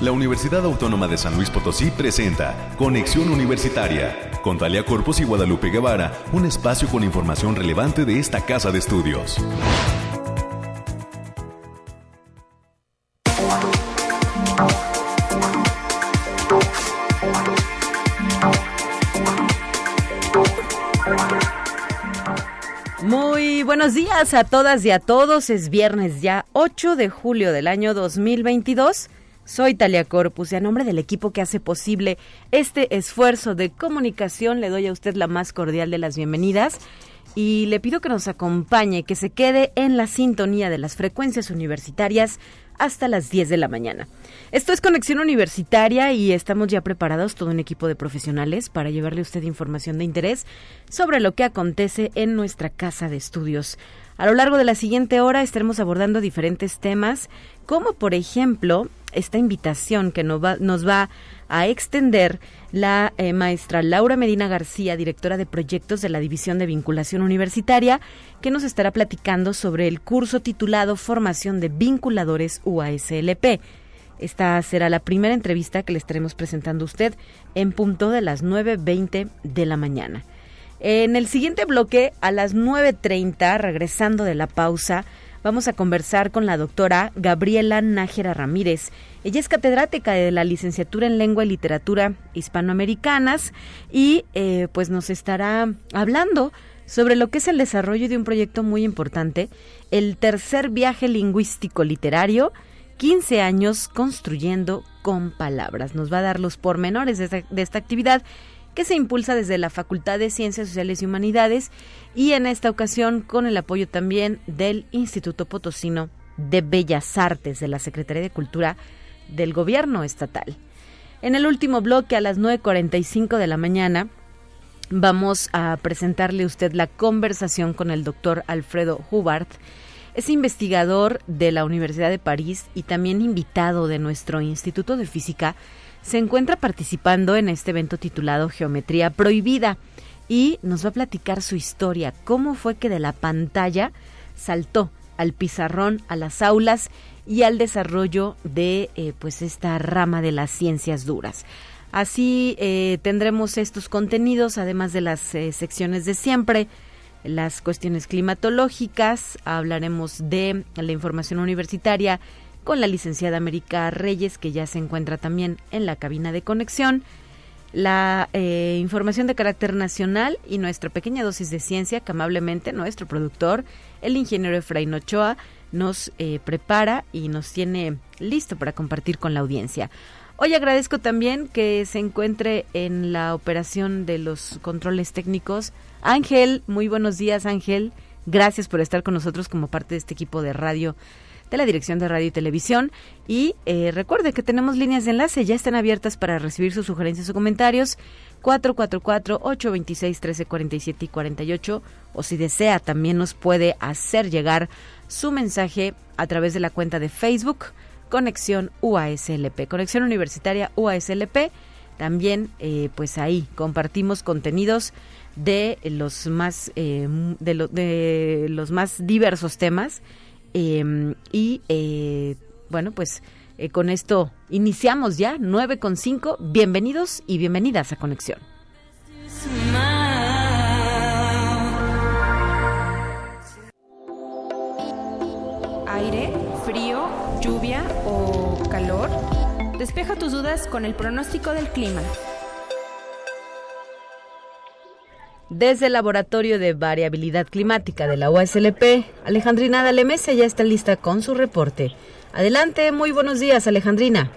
La Universidad Autónoma de San Luis Potosí presenta Conexión Universitaria con Talia Corpus y Guadalupe Guevara, un espacio con información relevante de esta casa de estudios. Muy buenos días a todas y a todos. Es viernes ya 8 de julio del año 2022. Soy Talia Corpus y a nombre del equipo que hace posible este esfuerzo de comunicación le doy a usted la más cordial de las bienvenidas y le pido que nos acompañe, que se quede en la sintonía de las frecuencias universitarias hasta las 10 de la mañana. Esto es Conexión Universitaria y estamos ya preparados, todo un equipo de profesionales, para llevarle a usted información de interés sobre lo que acontece en nuestra casa de estudios. A lo largo de la siguiente hora estaremos abordando diferentes temas, como por ejemplo esta invitación que nos va, nos va a extender la eh, maestra Laura Medina García, directora de proyectos de la División de Vinculación Universitaria, que nos estará platicando sobre el curso titulado Formación de Vinculadores UASLP. Esta será la primera entrevista que le estaremos presentando a usted en punto de las 9.20 de la mañana. En el siguiente bloque, a las 9.30, regresando de la pausa, vamos a conversar con la doctora Gabriela Nájera Ramírez. Ella es catedrática de la licenciatura en Lengua y Literatura Hispanoamericanas y eh, pues nos estará hablando sobre lo que es el desarrollo de un proyecto muy importante, el tercer viaje lingüístico literario, 15 años construyendo con palabras. Nos va a dar los pormenores de esta, de esta actividad que se impulsa desde la Facultad de Ciencias Sociales y Humanidades y en esta ocasión con el apoyo también del Instituto Potosino de Bellas Artes de la Secretaría de Cultura del Gobierno Estatal. En el último bloque a las 9.45 de la mañana vamos a presentarle a usted la conversación con el doctor Alfredo Hubart. Es investigador de la Universidad de París y también invitado de nuestro Instituto de Física se encuentra participando en este evento titulado Geometría Prohibida y nos va a platicar su historia, cómo fue que de la pantalla saltó al pizarrón, a las aulas y al desarrollo de eh, pues esta rama de las ciencias duras. Así eh, tendremos estos contenidos, además de las eh, secciones de siempre, las cuestiones climatológicas, hablaremos de la información universitaria, con la licenciada América Reyes, que ya se encuentra también en la cabina de conexión, la eh, información de carácter nacional y nuestra pequeña dosis de ciencia que amablemente nuestro productor, el ingeniero Efraín Ochoa, nos eh, prepara y nos tiene listo para compartir con la audiencia. Hoy agradezco también que se encuentre en la operación de los controles técnicos. Ángel, muy buenos días Ángel. Gracias por estar con nosotros como parte de este equipo de radio de la Dirección de Radio y Televisión. Y eh, recuerde que tenemos líneas de enlace, ya están abiertas para recibir sus sugerencias o comentarios. 444-826-1347 y 48. O si desea, también nos puede hacer llegar su mensaje a través de la cuenta de Facebook Conexión UASLP, Conexión Universitaria UASLP. También, eh, pues ahí compartimos contenidos de los más eh, de, de los más diversos temas Em, y eh, bueno, pues eh, con esto iniciamos ya, 9 con 5. Bienvenidos y bienvenidas a Conexión. Aire, frío, lluvia o calor. Despeja tus dudas con el pronóstico del clima. Desde el Laboratorio de Variabilidad Climática de la USLP, Alejandrina Dalemese ya está lista con su reporte. Adelante, muy buenos días, Alejandrina.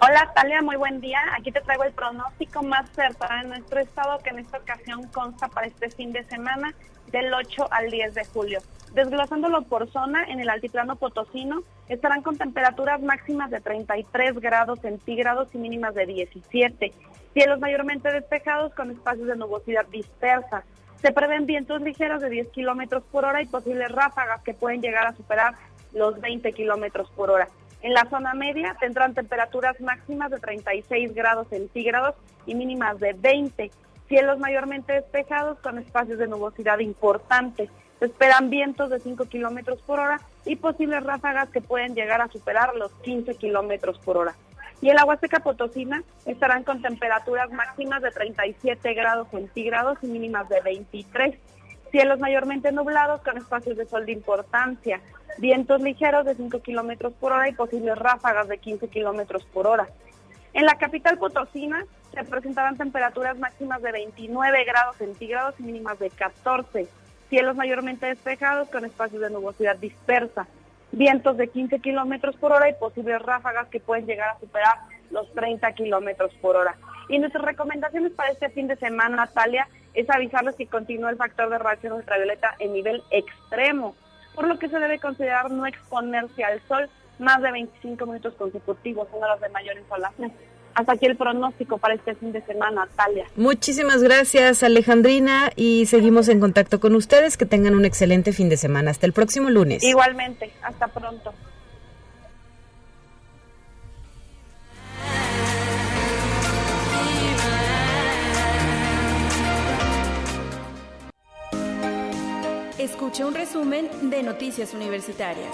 Hola, Talia, muy buen día. Aquí te traigo el pronóstico más cercano de nuestro estado, que en esta ocasión consta para este fin de semana del 8 al 10 de julio. Desglosándolo por zona, en el altiplano potosino estarán con temperaturas máximas de 33 grados centígrados y mínimas de 17. Cielos mayormente despejados con espacios de nubosidad dispersa. Se prevén vientos ligeros de 10 kilómetros por hora y posibles ráfagas que pueden llegar a superar los 20 kilómetros por hora. En la zona media tendrán temperaturas máximas de 36 grados centígrados y mínimas de 20. Cielos mayormente despejados con espacios de nubosidad importantes. Se esperan vientos de 5 kilómetros por hora y posibles ráfagas que pueden llegar a superar los 15 kilómetros por hora. Y el Huasteca Potosina estarán con temperaturas máximas de 37 grados centígrados y mínimas de 23. Cielos mayormente nublados con espacios de sol de importancia, vientos ligeros de 5 kilómetros por hora y posibles ráfagas de 15 kilómetros por hora. En la capital Potosina se presentarán temperaturas máximas de 29 grados centígrados y mínimas de 14. Cielos mayormente despejados con espacios de nubosidad dispersa vientos de 15 kilómetros por hora y posibles ráfagas que pueden llegar a superar los 30 kilómetros por hora. Y nuestras recomendaciones para este fin de semana, Natalia, es avisarles que continúa el factor de radiación ultravioleta en nivel extremo, por lo que se debe considerar no exponerse al sol más de 25 minutos consecutivos en horas de mayor insolación. Hasta aquí el pronóstico para este fin de semana, Natalia. Muchísimas gracias, Alejandrina, y seguimos en contacto con ustedes. Que tengan un excelente fin de semana. Hasta el próximo lunes. Igualmente, hasta pronto. Escuche un resumen de Noticias Universitarias.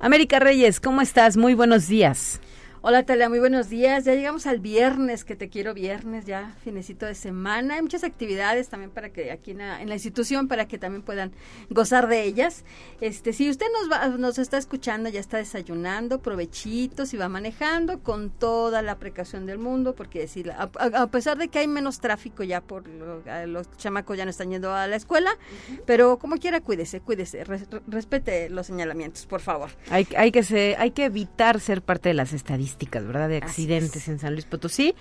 América Reyes, ¿cómo estás? Muy buenos días. Hola Talia, muy buenos días. Ya llegamos al viernes, que te quiero viernes, ya finecito de semana. Hay muchas actividades también para que aquí en la, institución, para que también puedan gozar de ellas. Este, si usted nos va, nos está escuchando, ya está desayunando, provechito, si va manejando, con toda la precaución del mundo, porque si, a, pesar de que hay menos tráfico ya por los chamacos ya no están yendo a la escuela, pero como quiera cuídese, cuídese, respete los señalamientos, por favor. Hay, hay que se, hay que evitar ser parte de las estadísticas ¿verdad? De accidentes en San Luis Potosí.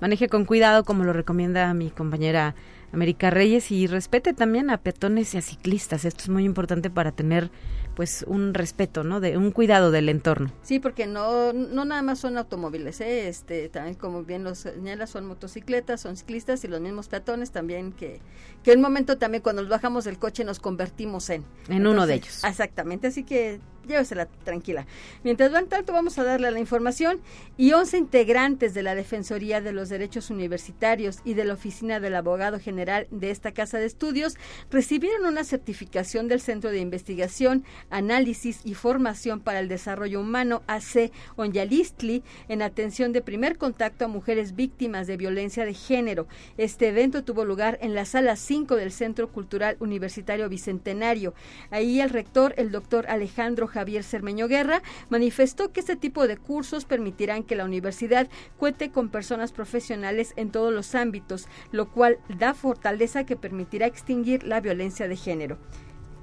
Maneje con cuidado, como lo recomienda mi compañera América Reyes, y respete también a peatones y a ciclistas. Esto es muy importante para tener pues un respeto, ¿no? De un cuidado del entorno. Sí, porque no no nada más son automóviles, ¿eh? este también como bien los señala son motocicletas, son ciclistas y los mismos peatones también que que en un momento también cuando nos bajamos del coche nos convertimos en en uno de ellos. Exactamente, así que llévesela tranquila. Mientras van tanto, vamos a darle la información y 11 integrantes de la Defensoría de los Derechos Universitarios y de la Oficina del Abogado General de esta Casa de Estudios recibieron una certificación del Centro de Investigación, Análisis y Formación para el Desarrollo Humano, AC Onyalistli, en atención de primer contacto a mujeres víctimas de violencia de género. Este evento tuvo lugar en la sala 5 del Centro Cultural Universitario Bicentenario. Ahí el rector, el doctor Alejandro Javier Cermeño Guerra, manifestó que este tipo de cursos permitirán que la universidad cuente con personas profesionales en todos los ámbitos, lo cual da fortaleza que permitirá extinguir la violencia de género.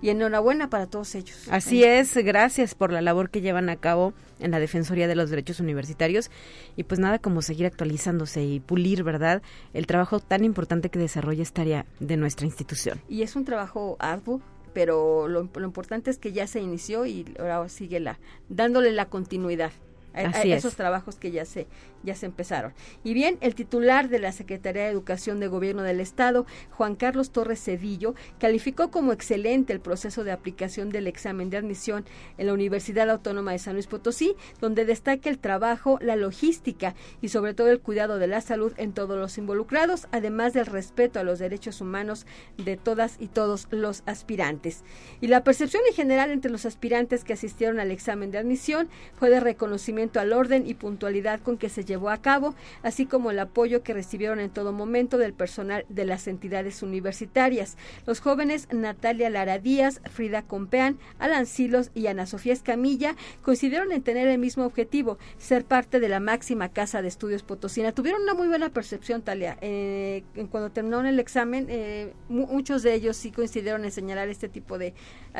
Y enhorabuena para todos ellos. Así es, gracias por la labor que llevan a cabo en la Defensoría de los Derechos Universitarios y pues nada como seguir actualizándose y pulir, ¿verdad? El trabajo tan importante que desarrolla esta área de nuestra institución. Y es un trabajo arduo, pero lo, importante es que ya se inició y ahora sigue la, dándole la continuidad a, esos trabajos que ya se ya se empezaron. Y bien, el titular de la Secretaría de Educación de Gobierno del Estado, Juan Carlos Torres Cedillo, calificó como excelente el proceso de aplicación del examen de admisión en la Universidad Autónoma de San Luis Potosí, donde destaca el trabajo, la logística y sobre todo el cuidado de la salud en todos los involucrados, además del respeto a los derechos humanos de todas y todos los aspirantes. Y la percepción en general entre los aspirantes que asistieron al examen de admisión fue de reconocimiento al orden y puntualidad con que se llevó a cabo, así como el apoyo que recibieron en todo momento del personal de las entidades universitarias. Los jóvenes Natalia Lara Díaz, Frida Compeán, Alan Silos y Ana Sofía Escamilla coincidieron en tener el mismo objetivo, ser parte de la máxima casa de estudios potosina. Tuvieron una muy buena percepción, Talia. Eh, cuando terminaron el examen, eh, muchos de ellos sí coincidieron en señalar este tipo de,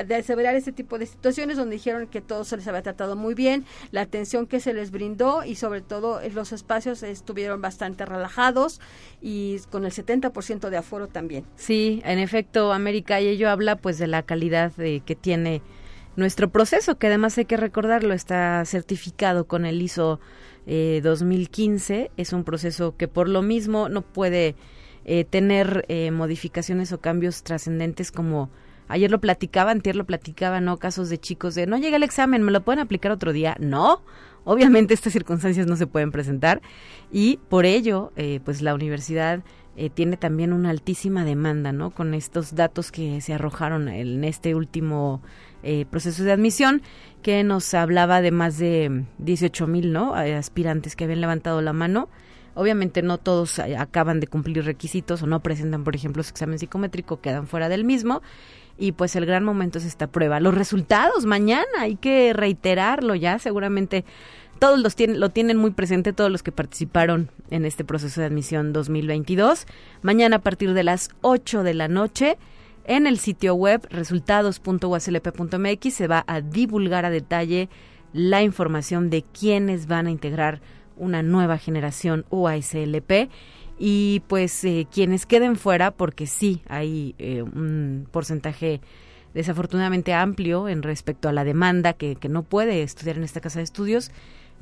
de aseverar este tipo de situaciones donde dijeron que todo se les había tratado muy bien, la atención que se les brindó y sobre todo los espacios estuvieron bastante relajados y con el 70% de aforo también. Sí, en efecto, América y ello habla pues de la calidad de, que tiene nuestro proceso, que además hay que recordarlo, está certificado con el ISO 2015, eh, es un proceso que por lo mismo no puede eh, tener eh, modificaciones o cambios trascendentes como ayer lo platicaba, antier lo platicaba, ¿no? Casos de chicos de no llega el examen, ¿me lo pueden aplicar otro día? No, Obviamente estas circunstancias no se pueden presentar y por ello, eh, pues la universidad eh, tiene también una altísima demanda, ¿no? Con estos datos que se arrojaron en este último eh, proceso de admisión, que nos hablaba de más de 18 mil, ¿no? Aspirantes que habían levantado la mano. Obviamente no todos acaban de cumplir requisitos o no presentan, por ejemplo, su examen psicométrico, quedan fuera del mismo. Y pues el gran momento es esta prueba. Los resultados mañana, hay que reiterarlo ya, seguramente todos los tienen, lo tienen muy presente, todos los que participaron en este proceso de admisión 2022. Mañana a partir de las 8 de la noche, en el sitio web resultados.uslp.mx se va a divulgar a detalle la información de quiénes van a integrar una nueva generación UASLP y pues eh, quienes queden fuera, porque sí hay eh, un porcentaje desafortunadamente amplio en respecto a la demanda que, que no puede estudiar en esta casa de estudios,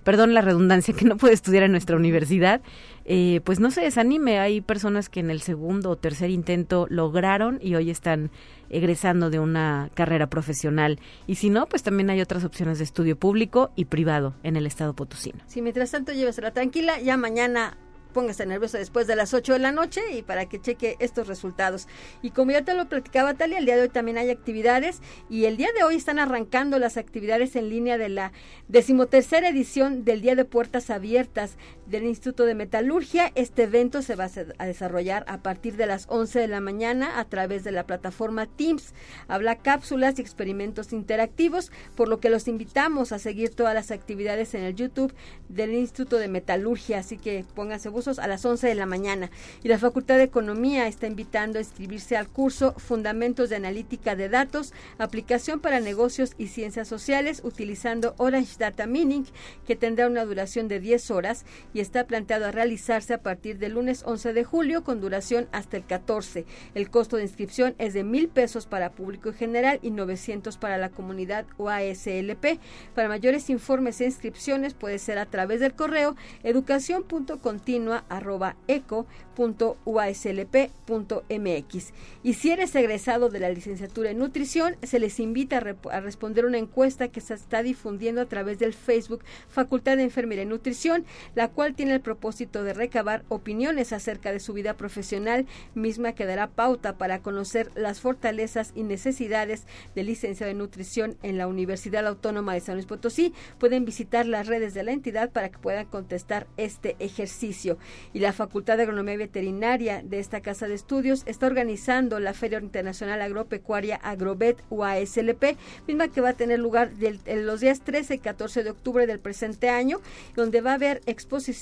perdón la redundancia, que no puede estudiar en nuestra universidad, eh, pues no se desanime. Hay personas que en el segundo o tercer intento lograron y hoy están egresando de una carrera profesional. Y si no, pues también hay otras opciones de estudio público y privado en el estado potosino. Si mientras tanto llévesela tranquila, ya mañana póngase nervioso después de las 8 de la noche y para que cheque estos resultados. Y como ya te lo platicaba Talia, el día de hoy también hay actividades y el día de hoy están arrancando las actividades en línea de la decimotercera edición del Día de Puertas Abiertas del Instituto de Metalurgia. Este evento se va a desarrollar a partir de las 11 de la mañana a través de la plataforma Teams. Habla cápsulas y experimentos interactivos, por lo que los invitamos a seguir todas las actividades en el YouTube del Instituto de Metalurgia, así que pónganse a las 11 de la mañana. Y la Facultad de Economía está invitando a inscribirse al curso Fundamentos de Analítica de Datos, aplicación para negocios y ciencias sociales utilizando Orange Data Mining, que tendrá una duración de 10 horas está planteado a realizarse a partir del lunes 11 de julio con duración hasta el 14. El costo de inscripción es de mil pesos para público en general y 900 para la comunidad OASLP. Para mayores informes e inscripciones puede ser a través del correo educación.continua arroba eco.uaslp.mx. Y si eres egresado de la licenciatura en nutrición, se les invita a, responder una encuesta que se está difundiendo a través del Facebook Facultad de Enfermería y Nutrición, la cual tiene el propósito de recabar opiniones acerca de su vida profesional, misma que dará pauta para conocer las fortalezas y necesidades del licenciado en nutrición en la Universidad Autónoma de San Luis Potosí. Pueden visitar las redes de la entidad para que puedan contestar este ejercicio y la Facultad de Agronomía Veterinaria de esta casa de estudios está organizando la Feria Internacional Agropecuaria Agrobet UASLP, misma que va a tener lugar los días 13 y 14 de octubre del presente año, donde va a haber exposiciones,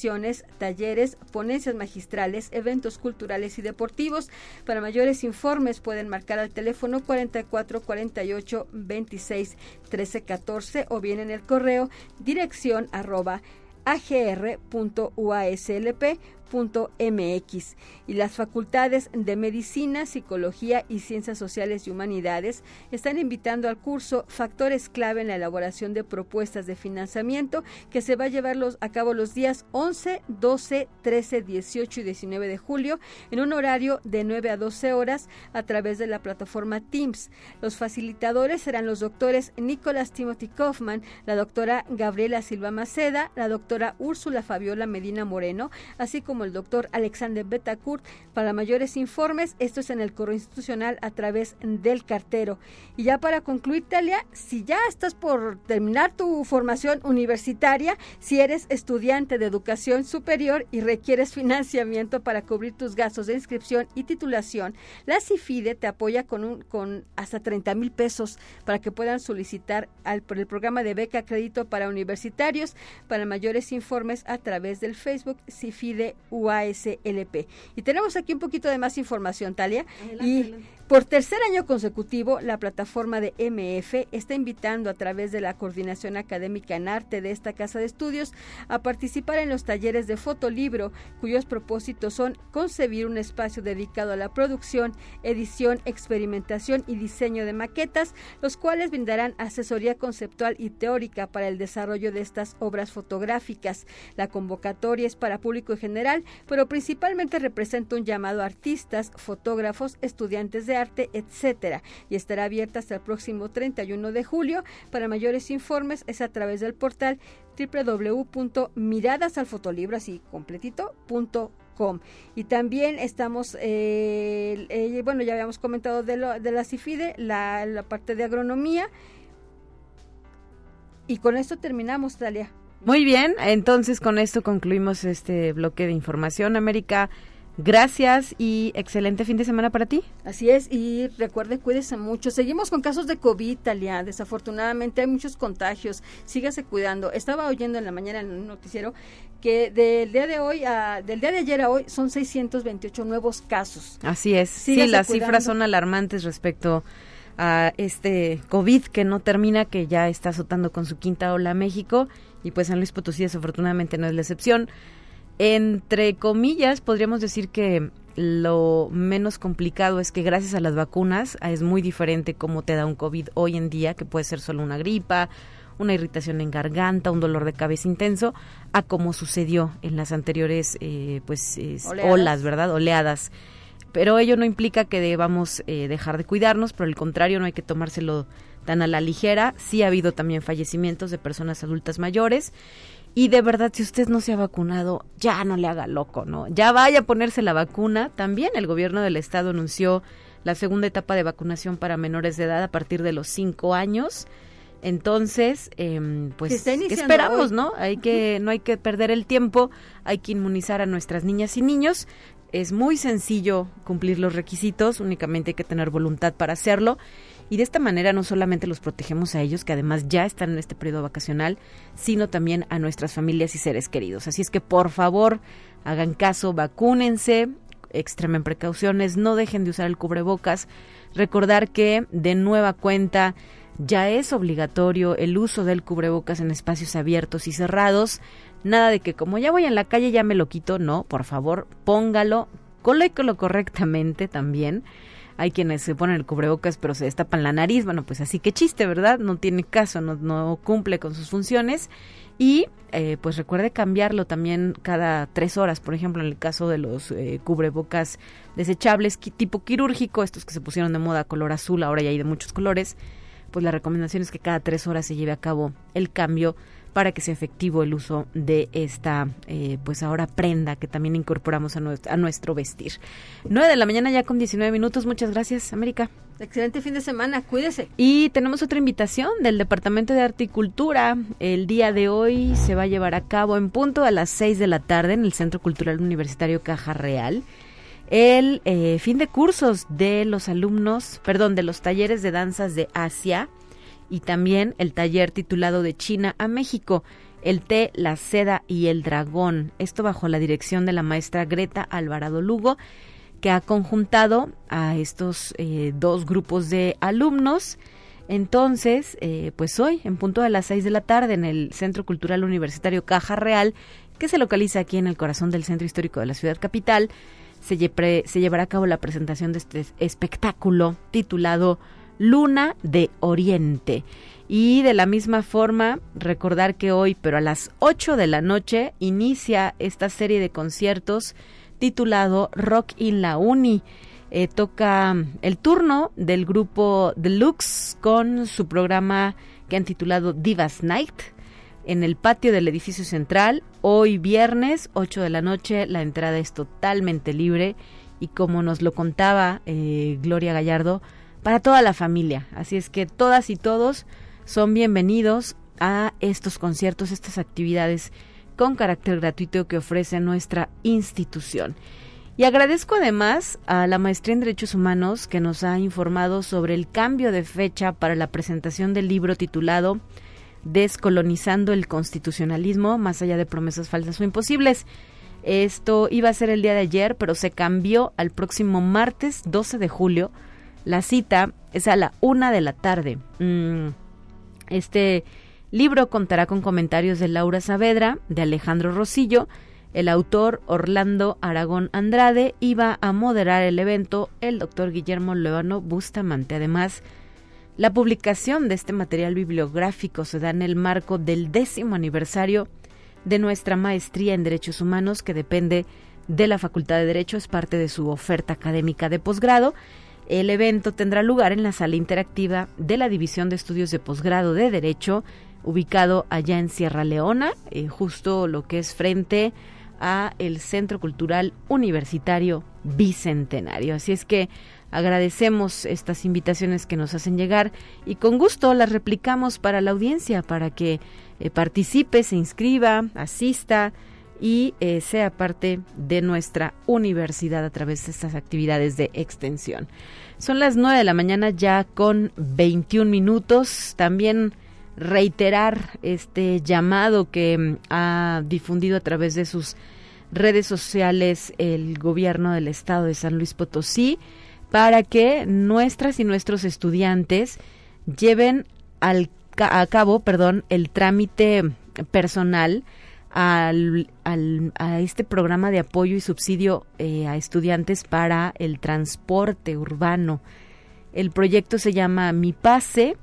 talleres, ponencias magistrales, eventos culturales y deportivos. Para mayores informes pueden marcar al teléfono 44 48 26 13 14 o bien en el correo dirección arroba agr.uaslp mx y las facultades de Medicina, Psicología y Ciencias Sociales y Humanidades están invitando al curso Factores clave en la elaboración de propuestas de financiamiento que se va a llevar a cabo los días 11, 12, 13, 18 y 19 de julio en un horario de 9 a 12 horas a través de la plataforma Teams. Los facilitadores serán los doctores Nicolás Timothy Kaufman, la doctora Gabriela Silva Maceda, la doctora Úrsula Fabiola Medina Moreno, así como el doctor Alexander Betancourt. Para mayores informes, esto es en el coro institucional a través del cartero. Y ya para concluir, Talia, si ya estás por terminar tu formación universitaria, si eres estudiante de educación superior y requieres financiamiento para cubrir tus gastos de inscripción y titulación, la CIFIDE te apoya con, un, con hasta 30 mil pesos para que puedan solicitar al, por el programa de beca crédito para universitarios. Para mayores informes a través del Facebook CIFIDE UASLP. Y tenemos aquí un poquito de más información, Talia. y por tercer año consecutivo, la plataforma de MF está invitando a través de la Coordinación Académica en Arte de esta Casa de Estudios a participar en los talleres de fotolibro, cuyos propósitos son concebir un espacio dedicado a la producción, edición, experimentación y diseño de maquetas, los cuales brindarán asesoría conceptual y teórica para el desarrollo de estas obras fotográficas. La convocatoria es para público en general, pero principalmente representa un llamado a artistas, fotógrafos, estudiantes de arte, etcétera, y estará abierta hasta el próximo 31 de julio. Para mayores informes es a través del portal www.miradasalfotolibro así completito, com. Y también estamos eh, eh, bueno ya habíamos comentado de, lo, de la CIFIDE la parte de agronomía. Y con esto terminamos Talia. Muy bien entonces con esto concluimos este bloque de información América Gracias y excelente fin de semana para ti. Así es, y recuerde, cuídese mucho. Seguimos con casos de COVID, Talia. Desafortunadamente hay muchos contagios. Sígase cuidando. Estaba oyendo en la mañana en un noticiero que del día de hoy, a, del día de ayer a hoy, son 628 nuevos casos. Así es. sí, las cifras son alarmantes respecto a este COVID que no termina, que ya está azotando con su quinta ola a México. Y pues San Luis Potosí desafortunadamente no es la excepción. Entre comillas, podríamos decir que lo menos complicado es que gracias a las vacunas es muy diferente cómo te da un COVID hoy en día, que puede ser solo una gripa, una irritación en garganta, un dolor de cabeza intenso, a como sucedió en las anteriores eh, pues olas, ¿verdad? Oleadas. Pero ello no implica que debamos eh, dejar de cuidarnos, por el contrario, no hay que tomárselo tan a la ligera. Sí ha habido también fallecimientos de personas adultas mayores y de verdad, si usted no se ha vacunado, ya no le haga loco, ¿no? Ya vaya a ponerse la vacuna. También el gobierno del estado anunció la segunda etapa de vacunación para menores de edad a partir de los cinco años. Entonces, eh, pues ¿qué esperamos, ¿no? Hay que no hay que perder el tiempo, hay que inmunizar a nuestras niñas y niños. Es muy sencillo cumplir los requisitos, únicamente hay que tener voluntad para hacerlo y de esta manera no solamente los protegemos a ellos, que además ya están en este periodo vacacional, sino también a nuestras familias y seres queridos. Así es que por favor, hagan caso, vacúnense, extremen precauciones, no dejen de usar el cubrebocas. Recordar que de nueva cuenta ya es obligatorio el uso del cubrebocas en espacios abiertos y cerrados. Nada de que como ya voy en la calle ya me lo quito, no, por favor, póngalo, colóquelo correctamente también hay quienes se ponen el cubrebocas pero se destapan la nariz, bueno, pues así que chiste, ¿verdad? No tiene caso, no, no cumple con sus funciones. Y eh, pues recuerde cambiarlo también cada tres horas, por ejemplo, en el caso de los eh, cubrebocas desechables tipo quirúrgico, estos que se pusieron de moda color azul, ahora ya hay de muchos colores, pues la recomendación es que cada tres horas se lleve a cabo el cambio para que sea efectivo el uso de esta, eh, pues ahora prenda que también incorporamos a nuestro, a nuestro vestir. 9 de la mañana ya con 19 minutos. Muchas gracias, América. Excelente fin de semana, cuídese. Y tenemos otra invitación del Departamento de Arte y Cultura. El día de hoy se va a llevar a cabo en punto a las 6 de la tarde en el Centro Cultural Universitario Caja Real el eh, fin de cursos de los alumnos, perdón, de los talleres de danzas de Asia y también el taller titulado De China a México, el té, la seda y el dragón. Esto bajo la dirección de la maestra Greta Alvarado Lugo, que ha conjuntado a estos eh, dos grupos de alumnos. Entonces, eh, pues hoy, en punto de las seis de la tarde, en el Centro Cultural Universitario Caja Real, que se localiza aquí en el corazón del Centro Histórico de la Ciudad Capital, se, se llevará a cabo la presentación de este espectáculo titulado Luna de Oriente. Y de la misma forma, recordar que hoy, pero a las 8 de la noche, inicia esta serie de conciertos titulado Rock in la Uni. Eh, toca el turno del grupo Deluxe con su programa que han titulado Divas Night en el patio del edificio central. Hoy viernes, 8 de la noche, la entrada es totalmente libre y como nos lo contaba eh, Gloria Gallardo, para toda la familia. Así es que todas y todos son bienvenidos a estos conciertos, estas actividades con carácter gratuito que ofrece nuestra institución. Y agradezco además a la Maestría en Derechos Humanos que nos ha informado sobre el cambio de fecha para la presentación del libro titulado Descolonizando el Constitucionalismo, más allá de promesas falsas o imposibles. Esto iba a ser el día de ayer, pero se cambió al próximo martes 12 de julio la cita es a la una de la tarde. Mm, este libro contará con comentarios de Laura Saavedra, de Alejandro Rosillo, el autor Orlando Aragón Andrade iba a moderar el evento el doctor Guillermo Leono Bustamante. Además, la publicación de este material bibliográfico se da en el marco del décimo aniversario de nuestra maestría en Derechos Humanos, que depende de la Facultad de Derecho, es parte de su oferta académica de posgrado el evento tendrá lugar en la sala interactiva de la División de Estudios de Posgrado de Derecho, ubicado allá en Sierra Leona, eh, justo lo que es frente a el Centro Cultural Universitario Bicentenario. Así es que agradecemos estas invitaciones que nos hacen llegar y con gusto las replicamos para la audiencia, para que eh, participe, se inscriba, asista y eh, sea parte de nuestra universidad a través de estas actividades de extensión. Son las 9 de la mañana ya con 21 minutos. También reiterar este llamado que mm, ha difundido a través de sus redes sociales el gobierno del estado de San Luis Potosí para que nuestras y nuestros estudiantes lleven al, a cabo, perdón, el trámite personal al, a este programa de apoyo y subsidio eh, a estudiantes para el transporte urbano. El proyecto se llama Mi Pase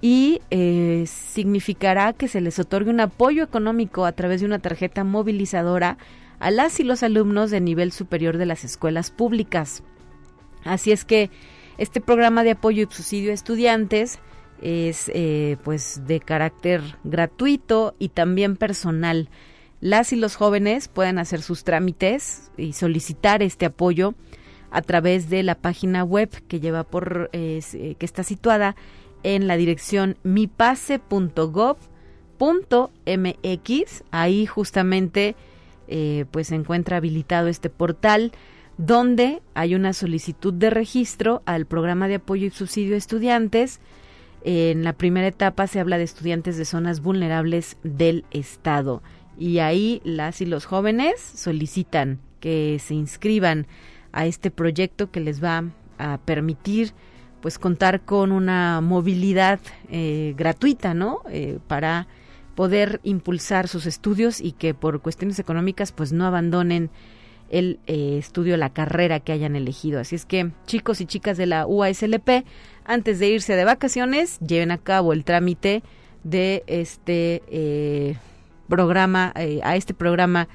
y eh, significará que se les otorgue un apoyo económico a través de una tarjeta movilizadora a las y los alumnos de nivel superior de las escuelas públicas. Así es que este programa de apoyo y subsidio a estudiantes es eh, pues de carácter gratuito y también personal. Las y los jóvenes pueden hacer sus trámites y solicitar este apoyo a través de la página web que lleva por eh, que está situada en la dirección mipase.gov.mx. Ahí justamente eh, pues se encuentra habilitado este portal donde hay una solicitud de registro al programa de apoyo y subsidio a estudiantes. En la primera etapa se habla de estudiantes de zonas vulnerables del Estado y ahí las y los jóvenes solicitan que se inscriban a este proyecto que les va a permitir pues contar con una movilidad eh, gratuita, ¿no? Eh, para poder impulsar sus estudios y que por cuestiones económicas pues no abandonen el eh, estudio, la carrera que hayan elegido. Así es que chicos y chicas de la UASLP, antes de irse de vacaciones, lleven a cabo el trámite de este eh, programa, eh, a este programa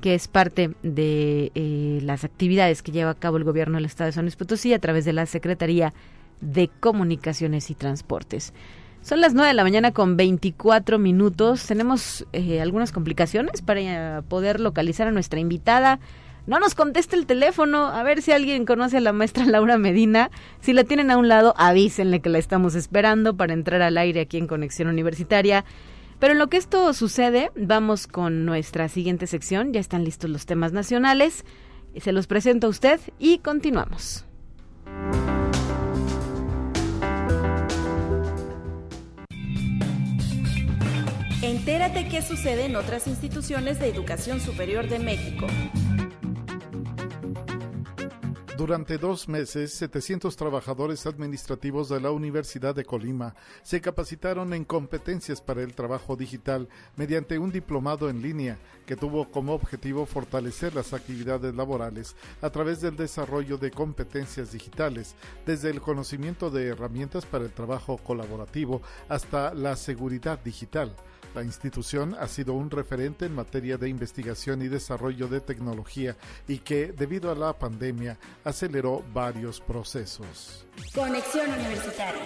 que es parte de las actividades que lleva a cabo el gobierno del Estado de San Luis Potosí a través de la Secretaría de Comunicaciones y Transportes. Son las 9 de la mañana con 24 minutos. Tenemos algunas complicaciones para poder localizar a nuestra invitada no nos conteste el teléfono. A ver si alguien conoce a la maestra Laura Medina. Si la tienen a un lado, avísenle que la estamos esperando para entrar al aire aquí en Conexión Universitaria. Pero en lo que esto sucede, vamos con nuestra siguiente sección. Ya están listos los temas nacionales. Se los presento a usted y continuamos. Entérate qué sucede en otras instituciones de educación superior de México. Durante dos meses, 700 trabajadores administrativos de la Universidad de Colima se capacitaron en competencias para el trabajo digital mediante un diplomado en línea que tuvo como objetivo fortalecer las actividades laborales a través del desarrollo de competencias digitales, desde el conocimiento de herramientas para el trabajo colaborativo hasta la seguridad digital. La institución ha sido un referente en materia de investigación y desarrollo de tecnología y que, debido a la pandemia, aceleró varios procesos. Conexión Universitaria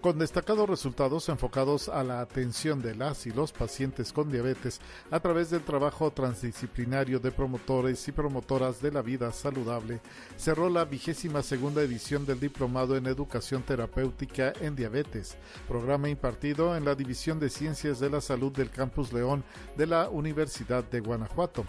con destacados resultados enfocados a la atención de las y los pacientes con diabetes a través del trabajo transdisciplinario de promotores y promotoras de la vida saludable, cerró la vigésima segunda edición del Diplomado en Educación Terapéutica en Diabetes, programa impartido en la División de Ciencias de la Salud del Campus León de la Universidad de Guanajuato.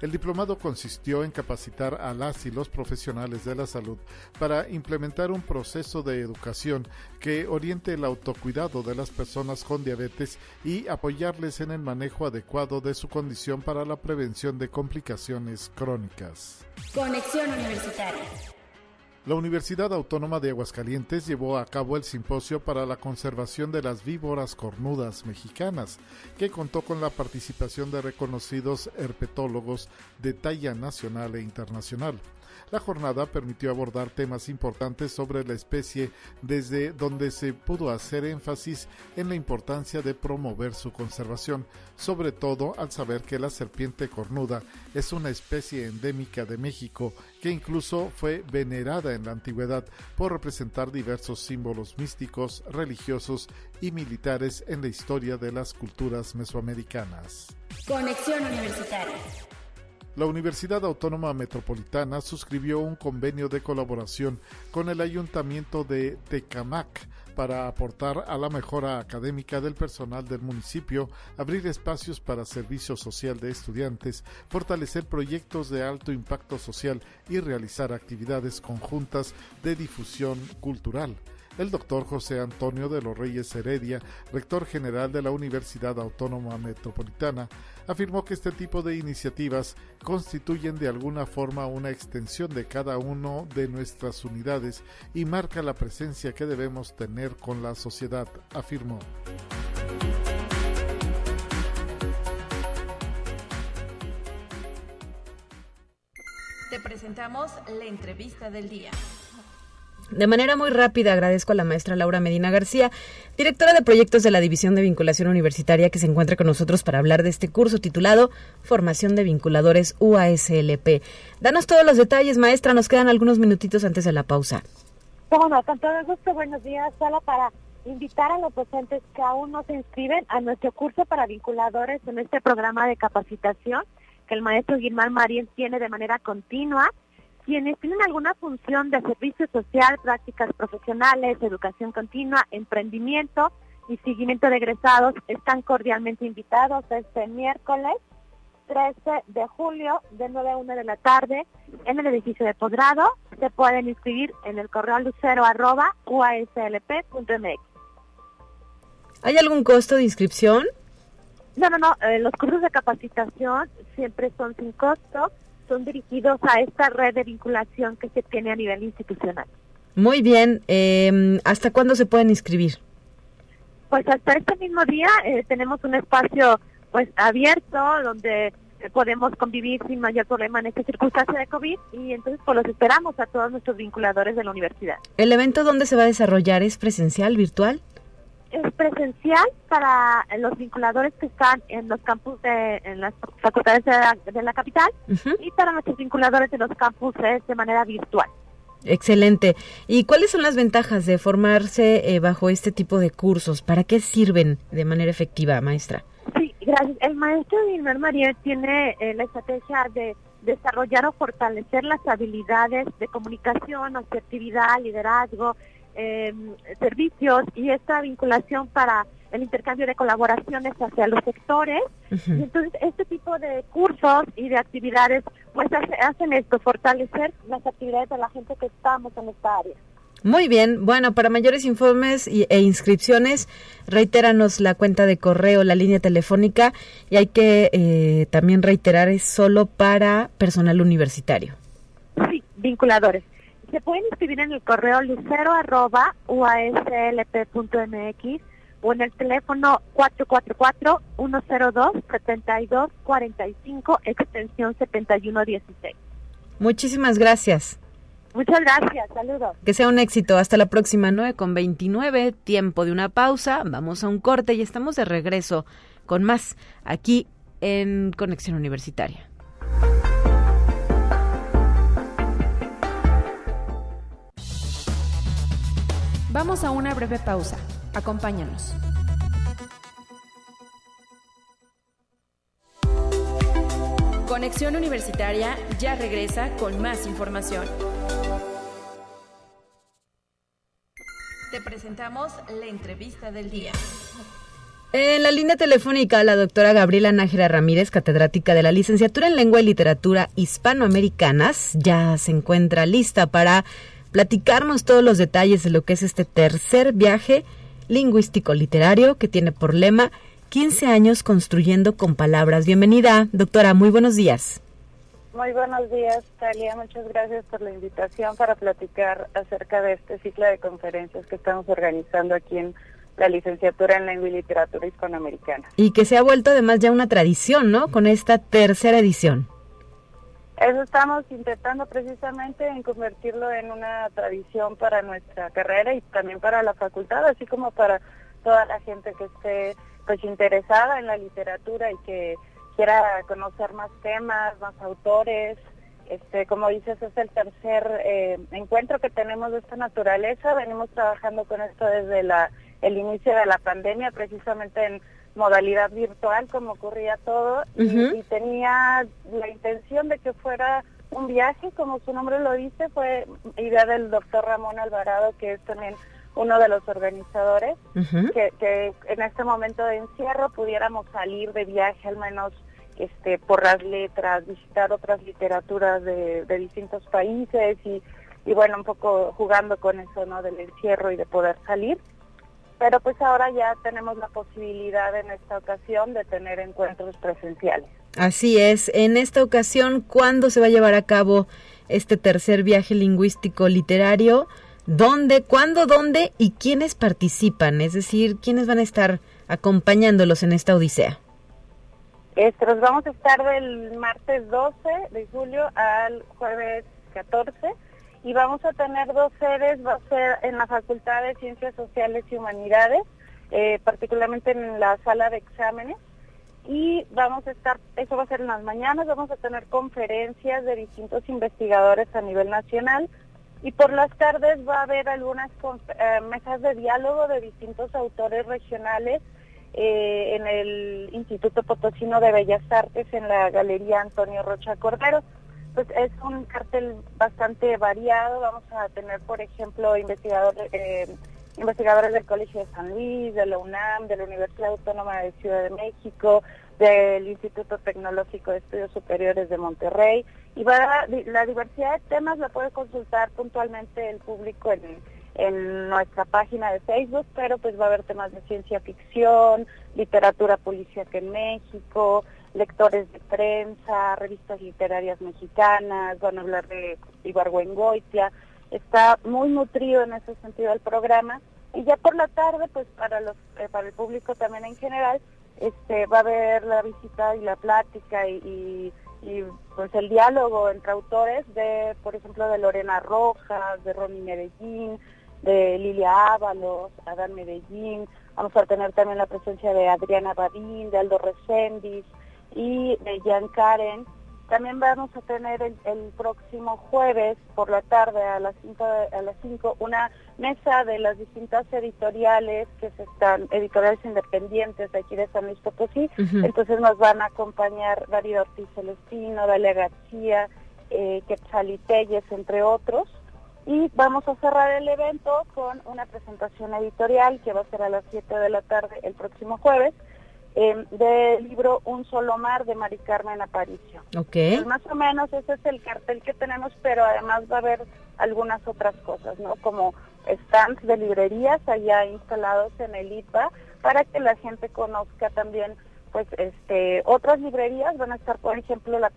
El diplomado consistió en capacitar a las y los profesionales de la salud para implementar un proceso de educación que oriente el autocuidado de las personas con diabetes y apoyarles en el manejo adecuado de su condición para la prevención de complicaciones crónicas. Conexión Universitaria. La Universidad Autónoma de Aguascalientes llevó a cabo el simposio para la conservación de las víboras cornudas mexicanas, que contó con la participación de reconocidos herpetólogos de talla nacional e internacional. La jornada permitió abordar temas importantes sobre la especie desde donde se pudo hacer énfasis en la importancia de promover su conservación, sobre todo al saber que la serpiente cornuda es una especie endémica de México que incluso fue venerada en la antigüedad por representar diversos símbolos místicos, religiosos y militares en la historia de las culturas mesoamericanas. Conexión Universitaria. La Universidad Autónoma Metropolitana suscribió un convenio de colaboración con el Ayuntamiento de Tecamac para aportar a la mejora académica del personal del municipio, abrir espacios para servicio social de estudiantes, fortalecer proyectos de alto impacto social y realizar actividades conjuntas de difusión cultural. El doctor José Antonio de los Reyes Heredia, rector general de la Universidad Autónoma Metropolitana, afirmó que este tipo de iniciativas constituyen de alguna forma una extensión de cada uno de nuestras unidades y marca la presencia que debemos tener con la sociedad, afirmó. Te presentamos la entrevista del día. De manera muy rápida agradezco a la maestra Laura Medina García, directora de proyectos de la División de Vinculación Universitaria, que se encuentra con nosotros para hablar de este curso titulado Formación de Vinculadores UASLP. Danos todos los detalles, maestra, nos quedan algunos minutitos antes de la pausa. Bueno, con todo gusto, buenos días. Solo para invitar a los docentes que aún no se inscriben a nuestro curso para vinculadores en este programa de capacitación que el maestro Guilmán Marín tiene de manera continua quienes tienen alguna función de servicio social, prácticas profesionales, educación continua, emprendimiento y seguimiento de egresados están cordialmente invitados este miércoles 13 de julio de 9 a 1 de la tarde en el edificio de posgrado. Se pueden inscribir en el correo lucero arroba uaslp.mx. ¿Hay algún costo de inscripción? No, no, no. Eh, los cursos de capacitación siempre son sin costo son dirigidos a esta red de vinculación que se tiene a nivel institucional. Muy bien. Eh, ¿Hasta cuándo se pueden inscribir? Pues hasta este mismo día eh, tenemos un espacio pues abierto donde podemos convivir sin mayor problema en esta circunstancia de COVID y entonces pues los esperamos a todos nuestros vinculadores de la universidad. ¿El evento dónde se va a desarrollar es presencial, virtual? Es presencial para los vinculadores que están en los campus de en las facultades de la, capital y para nuestros vinculadores de los campus de manera virtual. Excelente. ¿Y cuáles son las ventajas de formarse eh, bajo este tipo de cursos? ¿Para qué sirven de manera efectiva, maestra? Sí, gracias. El maestro Dilmer María tiene eh, la estrategia de desarrollar o fortalecer las habilidades de comunicación, asertividad, liderazgo, eh, servicios y esta vinculación para el intercambio de colaboraciones hacia los sectores. Y entonces este tipo de cursos y de actividades pues hacen esto, fortalecer las actividades de la gente que estamos en esta área. Muy bien, bueno, para mayores informes e inscripciones, reitéranos la cuenta de correo, la línea telefónica y hay que eh, también reiterar es solo para personal universitario. Sí, vinculadores. Se pueden inscribir en el correo lucero arroba uaslp.mx o en el teléfono 444-102-7245, extensión 7116. Muchísimas gracias. Muchas gracias, saludos. Que sea un éxito. Hasta la próxima 9 con 29, tiempo de una pausa. Vamos a un corte y estamos de regreso con más aquí en Conexión Universitaria. Vamos a una breve pausa. Acompáñanos. Conexión Universitaria ya regresa con más información. Te presentamos la entrevista del día. En la línea telefónica, la doctora Gabriela Nájera Ramírez, catedrática de la licenciatura en Lengua y Literatura Hispanoamericanas, ya se encuentra lista para platicarnos todos los detalles de lo que es este tercer viaje lingüístico literario que tiene por lema 15 años construyendo con palabras. Bienvenida, doctora, muy buenos días. Muy buenos días, Talia. Muchas gracias por la invitación para platicar acerca de este ciclo de conferencias que estamos organizando aquí en la licenciatura en Lengua y Literatura Hispanoamericana. Y que se ha vuelto además ya una tradición, ¿no? Con esta tercera edición. Eso estamos intentando precisamente en convertirlo en una tradición para nuestra carrera y también para la facultad, así como para toda la gente que esté pues interesada en la literatura y que quiera conocer más temas, más autores. Este, como dices, es el tercer eh, encuentro que tenemos de esta naturaleza. Venimos trabajando con esto desde la, el inicio de la pandemia, precisamente en modalidad virtual como ocurría todo y, tenía la intención de que fuera un viaje, como su nombre lo dice, fue idea del doctor Ramón Alvarado, que es también uno de los organizadores, que, que, en este momento de encierro pudiéramos salir de viaje al menos este, por las letras, visitar otras literaturas de, de distintos países y, y bueno, un poco jugando con eso, ¿no? Del encierro y de poder salir pero pues ahora ya tenemos la posibilidad en esta ocasión de tener encuentros presenciales. Así es, en esta ocasión, ¿cuándo se va a llevar a cabo este tercer viaje lingüístico literario? ¿Dónde, cuándo, dónde y quiénes participan? Es decir, ¿quiénes van a estar acompañándolos en esta odisea? Este, vamos a estar del martes 12 de julio al jueves 14 y vamos a tener dos sedes, va a ser en la Facultad de Ciencias Sociales y Humanidades, eh, particularmente en la sala de exámenes, y vamos a estar, eso va a ser en las mañanas, vamos a tener conferencias de distintos investigadores a nivel nacional, y por las tardes va a haber algunas eh, mesas de diálogo de distintos autores regionales eh, en el Instituto Potosino de Bellas Artes, en la Galería Antonio Rocha Cordero pues es un cartel bastante variado. Vamos a tener, por ejemplo, investigadores, eh, investigadores del Colegio de San Luis, de la UNAM, de la Universidad Autónoma de Ciudad de México, del Instituto Tecnológico de Estudios Superiores de Monterrey. Y va la diversidad de temas la puede consultar puntualmente el público en, en nuestra página de Facebook, pero pues va a haber temas de ciencia ficción, literatura policíaca en México, lectores de prensa, revistas literarias mexicanas, van a hablar de Ibargüengoitia, está muy nutrido en ese sentido el programa. Y ya por la tarde pues para los eh, para el público también en general este va a haber la visita y la plática y, pues el diálogo entre autores de por ejemplo de Lorena Rojas, de Ronnie Medellín, de Lilia Ábalos, Adán Medellín, vamos a tener también la presencia de Adriana Badín, de Aldo Recendis, y de Jan Karen. También vamos a tener el, próximo jueves por la tarde a las 5 a las 5 una mesa de las distintas editoriales que se están editoriales independientes de aquí de San Luis Potosí. Entonces nos van a acompañar Darío Ortiz Celestino, Dalia García, eh, Quetzali entre otros. Y vamos a cerrar el evento con una presentación editorial que va a ser a las 7 de la tarde el próximo jueves eh, del libro Un solo mar de Mari Carmen Aparicio. Okay. Pues más o menos ese es el cartel que tenemos, pero además va a haber algunas otras cosas, ¿no? Como stands de librerías allá instalados en el IPA para que la gente conozca también pues este otras librerías van a estar por ejemplo la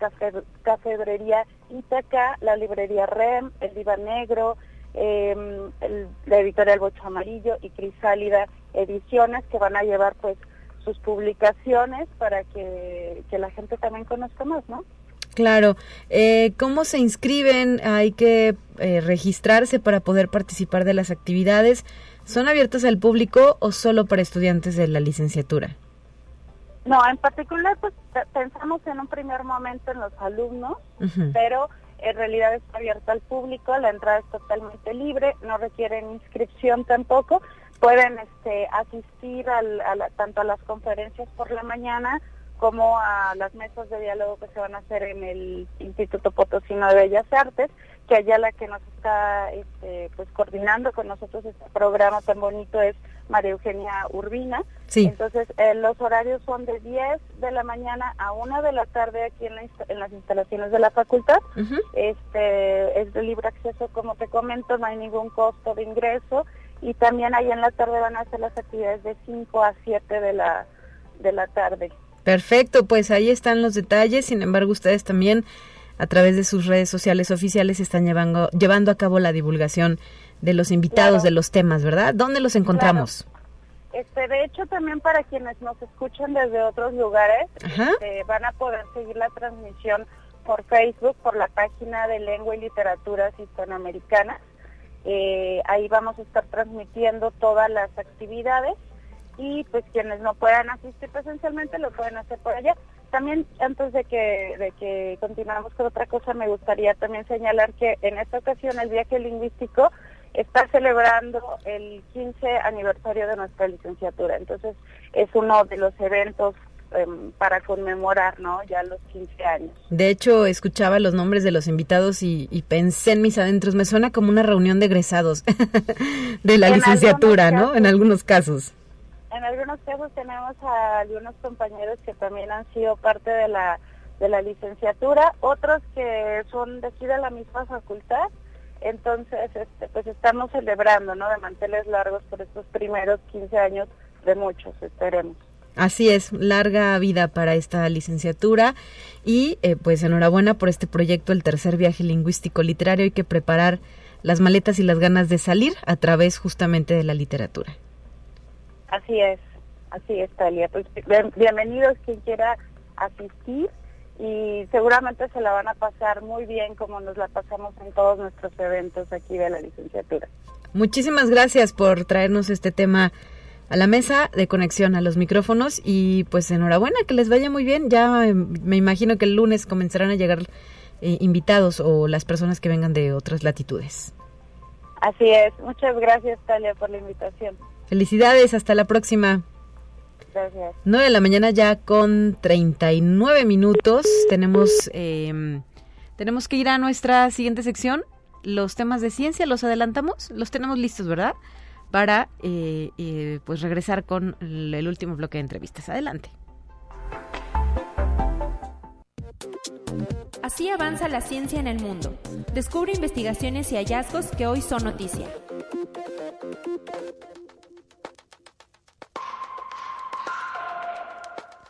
cafedrería Itaca, la librería REM, el Diva Negro, eh, la editorial Bocho Amarillo y Crisálida Ediciones que van a llevar pues sus publicaciones para que, la gente también conozca más, ¿no? Claro. Eh, ¿Cómo se inscriben? ¿Hay que eh, registrarse para poder participar de las actividades? ¿Son abiertas al público o solo para estudiantes de la licenciatura? No, en particular pues pensamos en un primer momento en los alumnos, pero en realidad está abierta al público, la entrada es totalmente libre, no requieren inscripción tampoco pueden este, asistir al, tanto a las conferencias por la mañana como a las mesas de diálogo que se van a hacer en el Instituto Potosino de Bellas Artes, que allá la que nos está este, pues coordinando con nosotros este programa tan bonito es María Eugenia Urbina. Sí. Entonces, eh, los horarios son de 10 de la mañana a 1 de la tarde aquí en, en las instalaciones de la facultad. Este es de libre acceso, como te comento, no hay ningún costo de ingreso y también ahí en la tarde van a hacer las actividades de 5 a 7 de la, de la tarde. Perfecto, pues ahí están los detalles, sin embargo ustedes también a través de sus redes sociales oficiales están llevando, llevando a cabo la divulgación de los invitados, de los temas, ¿verdad? ¿Dónde los encontramos? Este, de hecho, también para quienes nos escuchan desde otros lugares, este, van a poder seguir la transmisión por Facebook, por la página de Lengua y Literaturas Hispanoamericanas. Eh, ahí vamos a estar transmitiendo todas las actividades y pues quienes no puedan asistir presencialmente lo pueden hacer por allá. También antes de que, de que continuemos con otra cosa, me gustaría también señalar que en esta ocasión el viaje lingüístico está celebrando el 15 aniversario de nuestra licenciatura. Entonces, es uno de los eventos para conmemorar, ¿no? Ya los 15 años. De hecho, escuchaba los nombres de los invitados y, pensé en mis adentros. Me suena como una reunión de egresados de la licenciatura, ¿no? En algunos casos. En algunos casos tenemos a algunos compañeros que también han sido parte de la de la licenciatura, otros que son de aquí de la misma facultad entonces, este, pues estamos celebrando, ¿no? De manteles largos por estos primeros 15 años de muchos, esperemos. Así es, larga vida para esta licenciatura y eh, pues enhorabuena por este proyecto, el tercer viaje lingüístico literario. Hay que preparar las maletas y las ganas de salir a través justamente de la literatura. Así es, así es, Talia. Pues bienvenidos quien quiera asistir y seguramente se la van a pasar muy bien como nos la pasamos en todos nuestros eventos aquí de la licenciatura. Muchísimas gracias por traernos este tema a la mesa de conexión a los micrófonos y pues enhorabuena, que les vaya muy bien. Ya me imagino que el lunes comenzarán a llegar eh, invitados o las personas que vengan de otras latitudes. Así es, muchas gracias Talia por la invitación. Felicidades, hasta la próxima. Gracias. 9 de la mañana ya con 39 minutos. Tenemos, em, tenemos que ir a nuestra siguiente sección. Los temas de ciencia, ¿los adelantamos? Los tenemos listos, ¿verdad? Para eh, eh, pues regresar con el último bloque de entrevistas. Adelante. Así avanza la ciencia en el mundo. Descubre investigaciones y hallazgos que hoy son noticia.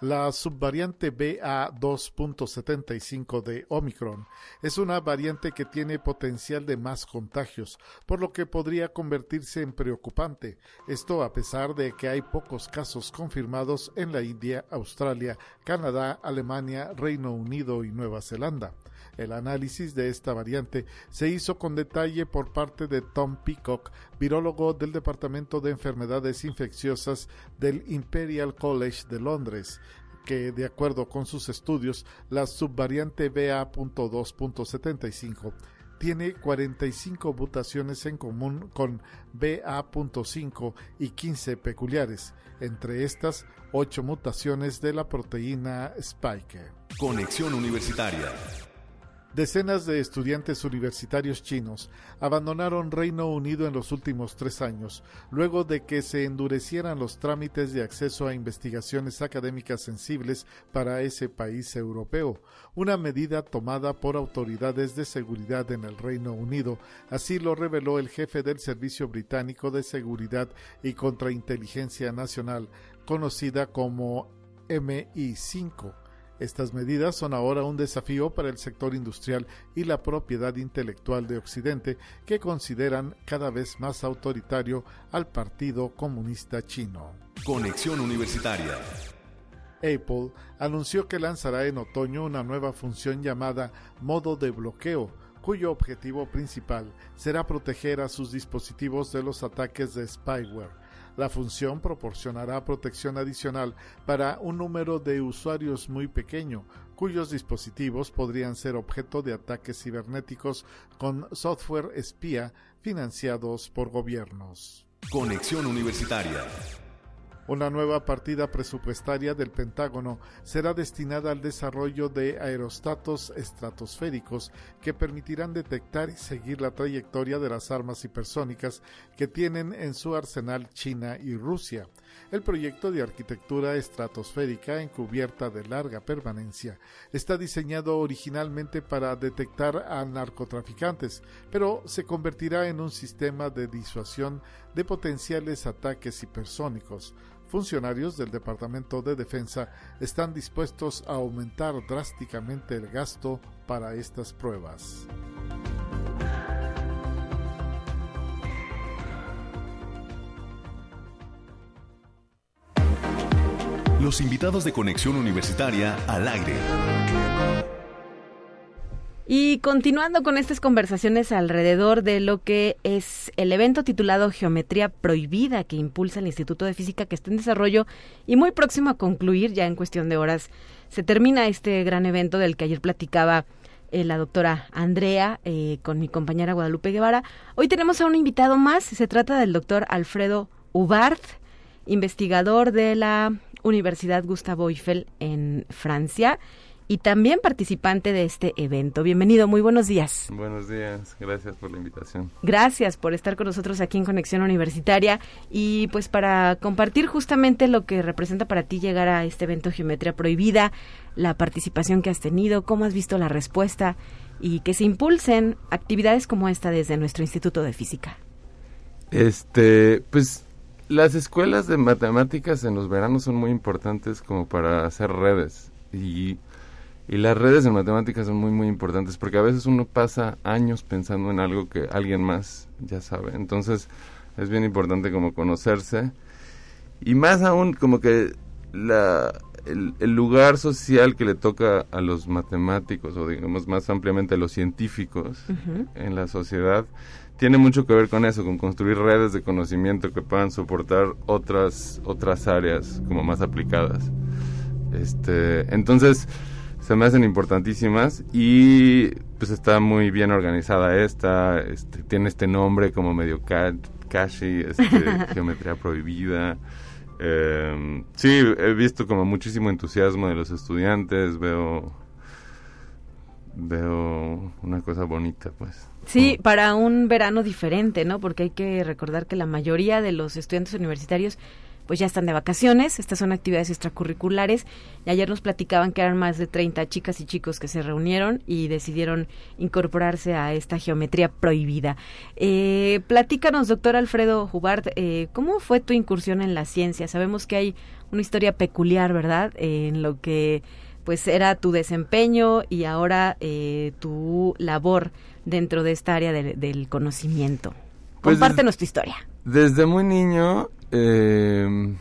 La subvariante BA2.75 de Omicron es una variante que tiene potencial de más contagios, por lo que podría convertirse en preocupante. Esto a pesar de que hay pocos casos confirmados en la India, Australia, Canadá, Alemania, Reino Unido y Nueva Zelanda. El análisis de esta variante se hizo con detalle por parte de Tom Peacock, virólogo del Departamento de Enfermedades Infecciosas del Imperial College de Londres que, de acuerdo con sus estudios, la subvariante BA.2.75 tiene 45 mutaciones en común con BA.5 y 15 peculiares, entre estas 8 mutaciones de la proteína Spike. Conexión Universitaria Decenas de estudiantes universitarios chinos abandonaron Reino Unido en los últimos tres años, luego de que se endurecieran los trámites de acceso a investigaciones académicas sensibles para ese país europeo, una medida tomada por autoridades de seguridad en el Reino Unido, así lo reveló el jefe del Servicio Británico de Seguridad y Contrainteligencia Nacional, conocida como MI5 estas medidas son ahora un desafío para el sector industrial y la propiedad intelectual de Occidente, que consideran cada vez más autoritario al Partido Comunista Chino. Conexión Universitaria. Apple anunció que lanzará en otoño una nueva función llamada modo de bloqueo, cuyo objetivo principal será proteger a sus dispositivos de los ataques de spyware. La función proporcionará protección adicional para un número de usuarios muy pequeño, cuyos dispositivos podrían ser objeto de ataques cibernéticos con software espía financiados por gobiernos. Conexión Universitaria una nueva partida presupuestaria del Pentágono será destinada al desarrollo de aerostatos estratosféricos que permitirán detectar y seguir la trayectoria de las armas hipersónicas que tienen en su arsenal China y Rusia. El proyecto de arquitectura estratosférica encubierta de larga permanencia está diseñado originalmente para detectar a narcotraficantes, pero se convertirá en un sistema de disuasión de potenciales ataques hipersónicos funcionarios del Departamento de Defensa están dispuestos a aumentar drásticamente el gasto para estas pruebas. Los invitados de Conexión Universitaria al aire. Y continuando con estas conversaciones alrededor de lo que es el evento titulado Geometría Prohibida que impulsa el Instituto de Física que está en desarrollo y muy próximo a concluir, ya en cuestión de horas, se termina este gran evento del que ayer platicaba eh, la doctora Andrea, eh, con mi compañera Guadalupe Guevara. Hoy tenemos a un invitado más, se trata del doctor Alfredo Ubart, investigador de la Universidad Gustavo Eiffel en Francia y también participante de este evento. Bienvenido, muy buenos días. Buenos días, gracias por la invitación. Gracias por estar con nosotros aquí en Conexión Universitaria y pues para compartir justamente lo que representa para ti llegar a este evento Geometría Prohibida, la participación que has tenido, cómo has visto la respuesta y que se impulsen actividades como esta desde nuestro Instituto de Física. Este, pues las escuelas de matemáticas en los veranos son muy importantes como para hacer redes y y las redes en matemáticas son muy, muy importantes porque a veces uno pasa años pensando en algo que alguien más ya sabe. Entonces es bien importante como conocerse. Y más aún como que la, el, lugar social que le toca a los matemáticos o digamos más ampliamente a los científicos en la sociedad tiene mucho que ver con eso, con construir redes de conocimiento que puedan soportar otras otras áreas como más aplicadas. Este, entonces, se me hacen importantísimas y pues está muy bien organizada esta, este, tiene este nombre como medio Kashi, este, geometría prohibida. Eh, sí, he visto como muchísimo entusiasmo de los estudiantes, veo veo una cosa bonita, pues. Sí, para un verano diferente, ¿no? Porque hay que recordar que la mayoría de los estudiantes universitarios pues ya están de vacaciones, estas son actividades extracurriculares y ayer nos platicaban que eran más de 30 chicas y chicos que se reunieron y decidieron incorporarse a esta geometría prohibida. Eh, platícanos, doctor Alfredo Jubart, eh, ¿cómo fue tu incursión en la ciencia? Sabemos que hay una historia peculiar, ¿verdad?, en lo que pues era tu desempeño y ahora eh, tu labor dentro de esta área del conocimiento. Pues Compártenos tu historia. Desde muy niño eh,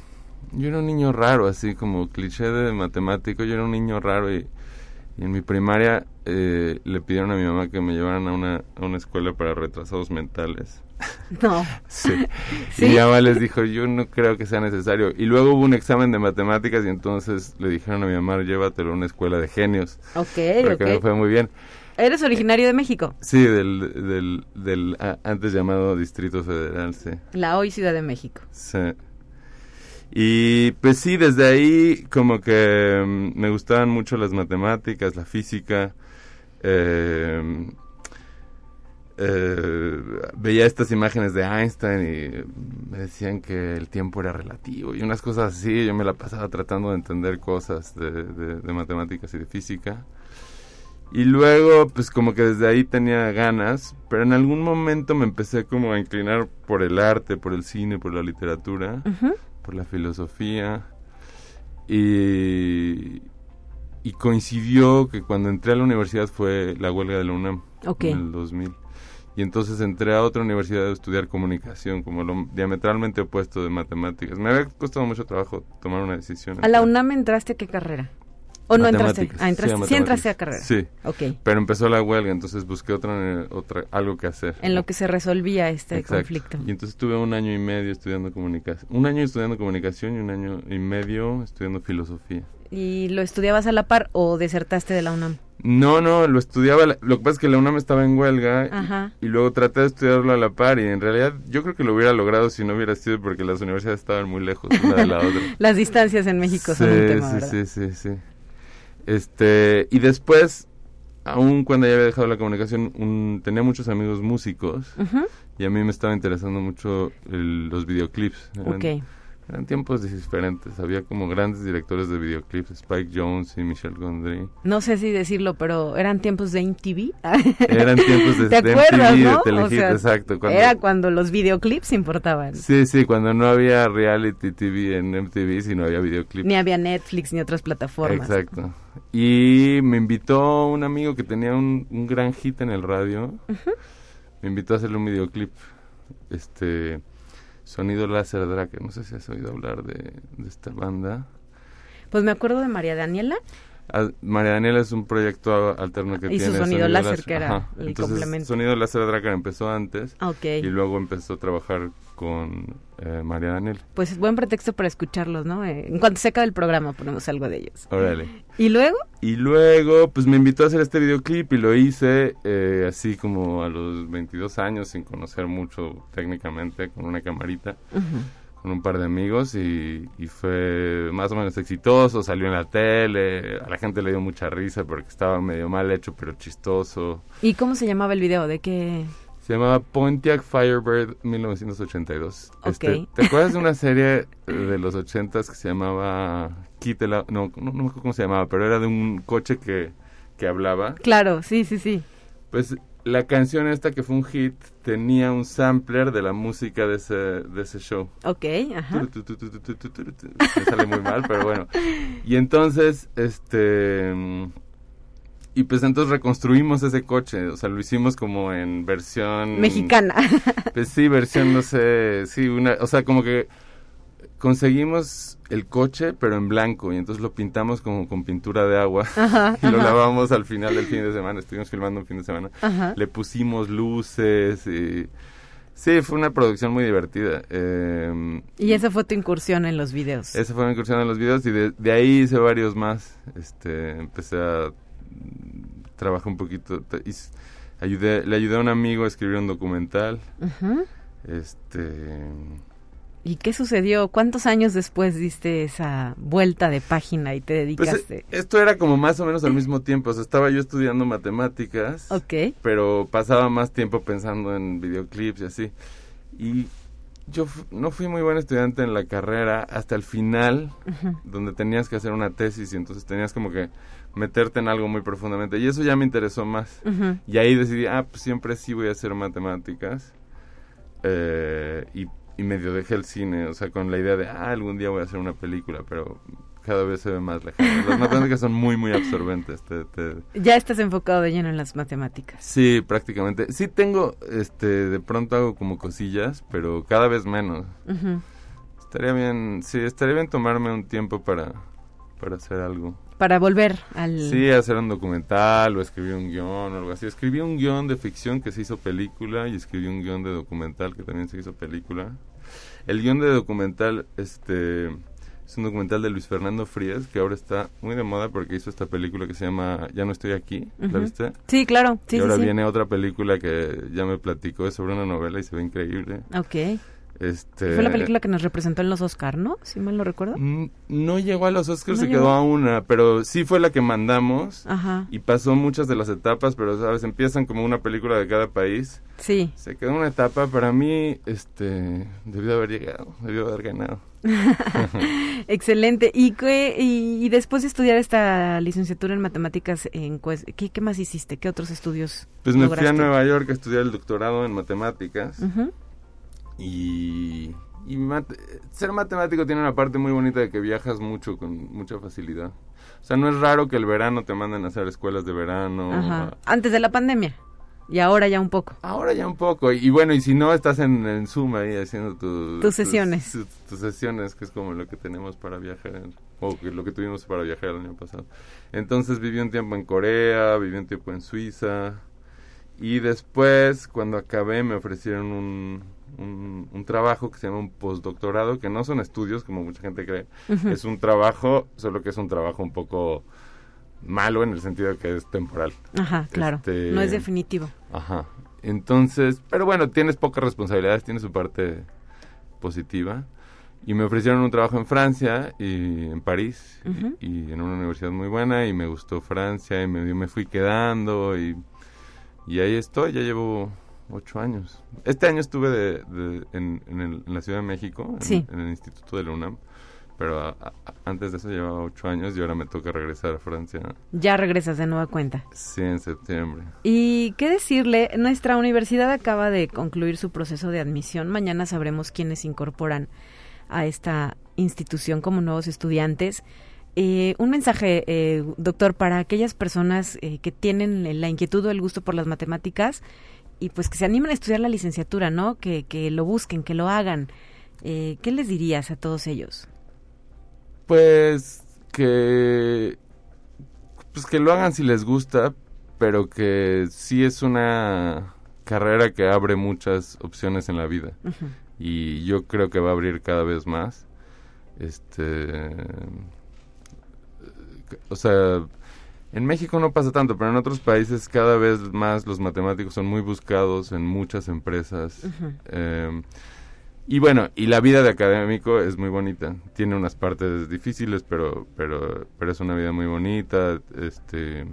yo era un niño raro, así como cliché de matemático, yo era un niño raro y, en mi primaria eh, le pidieron a mi mamá que me llevaran a una, a una escuela para retrasados mentales. No. sí. Y mi mamá les dijo, yo no creo que sea necesario. Y luego hubo un examen de matemáticas y entonces le dijeron a mi mamá, llévatelo a una escuela de genios. Ok, porque me fue muy bien. ¿Eres originario de México? Sí, del, del, del antes llamado Distrito Federal, sí. La hoy Ciudad de México. Sí. Y pues sí, desde ahí como que mm, me gustaban mucho las matemáticas, la física. Eh, eh, veía estas imágenes de Einstein y me decían que el tiempo era relativo y unas cosas así. Yo me la pasaba tratando de entender cosas de matemáticas y de física. Y luego, pues como que desde ahí tenía ganas, pero en algún momento me empecé como a inclinar por el arte, por el cine, por la literatura, por la filosofía. Y, y coincidió que cuando entré a la universidad fue la huelga de la UNAM en el 2000. Y entonces entré a otra universidad a estudiar comunicación, como lo diametralmente opuesto de matemáticas. Me había costado mucho trabajo tomar una decisión. ¿A la UNAM entraste qué carrera? ¿O no entraste? Ah, entraste. Sí, entraste a carrera. Sí. Ok. Pero empezó la huelga, entonces busqué otra, otra algo que hacer. En lo que se resolvía este conflicto. Y entonces tuve un año y medio estudiando comunicación. Un año estudiando comunicación y un año y medio estudiando filosofía. ¿Y lo estudiabas a la par o desertaste de la UNAM? No, no, lo estudiaba. Lo que pasa es que la UNAM estaba en huelga y, y, luego traté de estudiarlo a la par. Y en realidad yo creo que lo hubiera logrado si no hubiera sido porque las universidades estaban muy lejos una de la otra. las distancias en México son un tema, sí, sí, sí, sí. Este, y después, aún cuando ya había dejado la comunicación, tenía muchos amigos músicos y a mí me estaba interesando mucho los videoclips. okay eran tiempos diferentes, había como grandes directores de videoclips, Spike Jones y Michel Gondry. No sé si decirlo, pero eran tiempos de MTV. eran tiempos de, ¿Te de MTV, de exacto. era cuando los videoclips importaban. Sí, sí, cuando no había reality TV en MTV, sino había videoclips. Ni había Netflix ni otras plataformas. Exacto. Y me invitó un amigo que tenía un, gran hit en el radio, me invitó a hacerle un videoclip. Este Sonido Láser Drake, no sé si has oído hablar de, esta banda. Pues me acuerdo de María Daniela. Ah, María Daniela es un proyecto alterno que tiene. Su sonido, láser, que era el complemento. Sonido Láser Drake empezó antes. Okay. Y luego empezó a trabajar con eh, María Daniel. Pues es buen pretexto para escucharlos, ¿no? Eh, en cuanto se acabe el programa ponemos algo de ellos. Órale. ¿Y luego? Y luego, pues me invitó a hacer este videoclip y lo hice eh, así como a los 22 años, sin conocer mucho técnicamente, con una camarita. con un par de amigos y, y, fue más o menos exitoso, salió en la tele, a la gente le dio mucha risa porque estaba medio mal hecho pero chistoso. ¿Y cómo se llamaba el video? ¿De qué? Se llamaba Pontiac Firebird 1982. Este, ¿Te acuerdas de una serie de los 80s que se llamaba Quítela? No, no, no me acuerdo cómo se llamaba, pero era de un coche que, que hablaba. Claro, sí, sí, sí. Pues la canción esta que fue un hit tenía un sampler de la música de ese, de ese show. Ok, ajá. Me sale muy mal, pero bueno. Y entonces, este... Y pues entonces reconstruimos ese coche, o sea, lo hicimos como en versión... Mexicana. Pues sí, versión, no sé, sí, una... O sea, como que conseguimos el coche, pero en blanco, y entonces lo pintamos como con pintura de agua, y lo lavamos al final del fin de semana, estuvimos filmando un fin de semana, le pusimos luces, y... Sí, fue una producción muy divertida. Eh, y esa fue tu incursión en los videos. Esa fue mi incursión en los videos y de, de ahí hice varios más. Este, empecé a trabajar un poquito, y ayudé, le ayudé a un amigo a escribir un documental. Este ¿Y qué sucedió? ¿Cuántos años después diste esa vuelta de página y te pues, dedicaste? Pues, esto era como más o menos al mismo tiempo. O sea, estaba yo estudiando matemáticas. Ok. Pero pasaba más tiempo pensando en videoclips y así. Y yo no fui muy buen estudiante en la carrera hasta el final, donde tenías que hacer una tesis y entonces tenías como que meterte en algo muy profundamente. Y eso ya me interesó más. Y ahí decidí, ah, pues siempre sí voy a hacer matemáticas. Eh, y y medio dejé el cine, o sea, con la idea de, ah, algún día voy a hacer una película, pero cada vez se ve más lejano. Las matemáticas son muy, muy absorbentes. Ya estás enfocado de lleno en las matemáticas. Sí, prácticamente. Sí tengo, este, de pronto hago como cosillas, pero cada vez menos. Estaría bien, sí, estaría bien tomarme un tiempo para, para hacer algo para volver al... Sí, hacer un documental o escribir un guion o algo así. Escribí un guion de ficción que se hizo película y escribí un guion de documental que también se hizo película. El guion de documental, este... Es un documental de Luis Fernando Frías que ahora está muy de moda porque hizo esta película que se llama Ya no estoy aquí. ¿La viste? Sí, claro. Sí, y ahora sí, viene otra película que ya me platicó, es sobre una novela y se ve increíble. Ok. Este, Fue la película que nos representó en los Oscars, ¿no? Si mal lo recuerdo. Mm, no llegó a los Oscars, se quedó a una, pero sí fue la que mandamos. Ajá. Y pasó muchas de las etapas, pero sabes, empiezan como una película de cada país. Sí. Se quedó una etapa, para mí, este, debió haber llegado, debió haber ganado. Excelente. ¿Y, qué, y, después de estudiar esta licenciatura en matemáticas, en, ¿qué, ¿qué más hiciste? ¿Qué otros estudios? Pues me fui a Nueva York a estudiar el doctorado en matemáticas. Y, ser matemático tiene una parte muy bonita de que viajas mucho con mucha facilidad. O sea, no es raro que el verano te manden a hacer escuelas de verano. Antes de la pandemia. Y ahora ya un poco. Ahora ya un poco. Y, bueno, y si no, estás en, en Zoom ahí haciendo tus sesiones. Tus, sesiones, que es como lo que tenemos para viajar, o lo que tuvimos para viajar el año pasado. Entonces viví un tiempo en Corea, viví un tiempo en Suiza. Y después, cuando acabé, me ofrecieron un, un, trabajo que se llama un postdoctorado, que no son estudios como mucha gente cree, es un trabajo, solo que es un trabajo un poco malo en el sentido de que es temporal. Ajá, claro. Este, no es definitivo. Ajá. Entonces, pero bueno, tienes pocas responsabilidades, tiene su parte positiva. Y me ofrecieron un trabajo en Francia y en París y, en una universidad muy buena y me gustó Francia y me, me fui quedando y, y ahí estoy, ya llevo ocho años. Este año estuve de, en, la Ciudad de México, en, el Instituto de la UNAM, pero antes de eso llevaba ocho años y ahora me toca regresar a Francia. Ya regresas de nueva cuenta. Sí, en septiembre. Y qué decirle, nuestra universidad acaba de concluir su proceso de admisión. Mañana sabremos quiénes incorporan a esta institución como nuevos estudiantes. Eh, un mensaje, eh, doctor, para aquellas personas eh, que tienen la inquietud o el gusto por las matemáticas y pues que se animen a estudiar la licenciatura, ¿no? Que, que lo busquen, que lo hagan. Eh, ¿Qué les dirías a todos ellos? Pues que pues que lo hagan si les gusta, pero que sí es una carrera que abre muchas opciones en la vida. y yo creo que va a abrir cada vez más. Este, o sea, en México no pasa tanto, pero en otros países cada vez más los matemáticos son muy buscados en muchas empresas. Em, y bueno, y la vida de académico es muy bonita. Tiene unas partes difíciles, pero, pero, pero es una vida muy bonita. Este,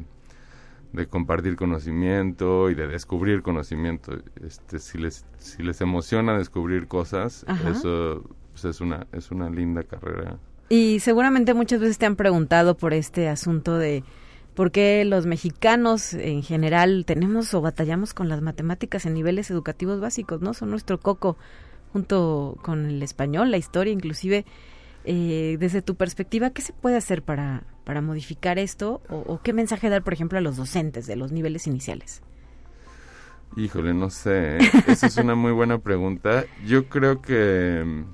de compartir conocimiento y de descubrir conocimiento. Este, si les, si les emociona descubrir cosas, eso pues, es una, es una linda carrera. Y seguramente muchas veces te han preguntado por este asunto de por qué los mexicanos en general tenemos o batallamos con las matemáticas en niveles educativos básicos, ¿no? Son nuestro coco junto con el español, la historia, inclusive eh, desde tu perspectiva, ¿qué se puede hacer para, para modificar esto? O, qué mensaje dar, por ejemplo, a los docentes de los niveles iniciales? Híjole, no sé. ¿eh? Esa es una muy buena pregunta. Yo creo que...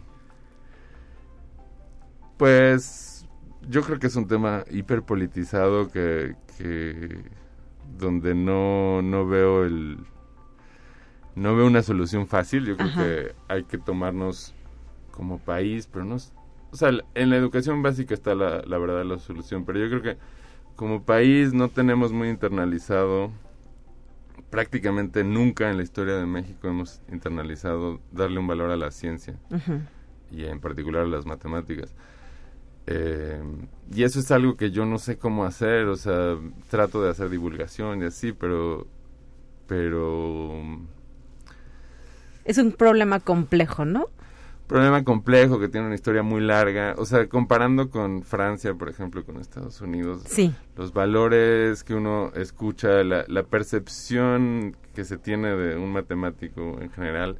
Pues yo creo que es un tema hiperpolitizado que, que donde no, no veo el no veo una solución fácil. Yo creo que hay que tomarnos como país, pero no o sea, en la educación básica está la, la verdad la solución, pero yo creo que como país no tenemos muy internalizado, prácticamente nunca en la historia de México hemos internalizado darle un valor a la ciencia y en particular a las matemáticas. Eh, y eso es algo que yo no sé cómo hacer, o sea, trato de hacer divulgación y así, pero, pero... Es un problema complejo, ¿no? Problema complejo que tiene una historia muy larga. O sea, comparando con Francia, por ejemplo, con Estados Unidos, sí. los valores que uno escucha, la, la, percepción que se tiene de un matemático en general,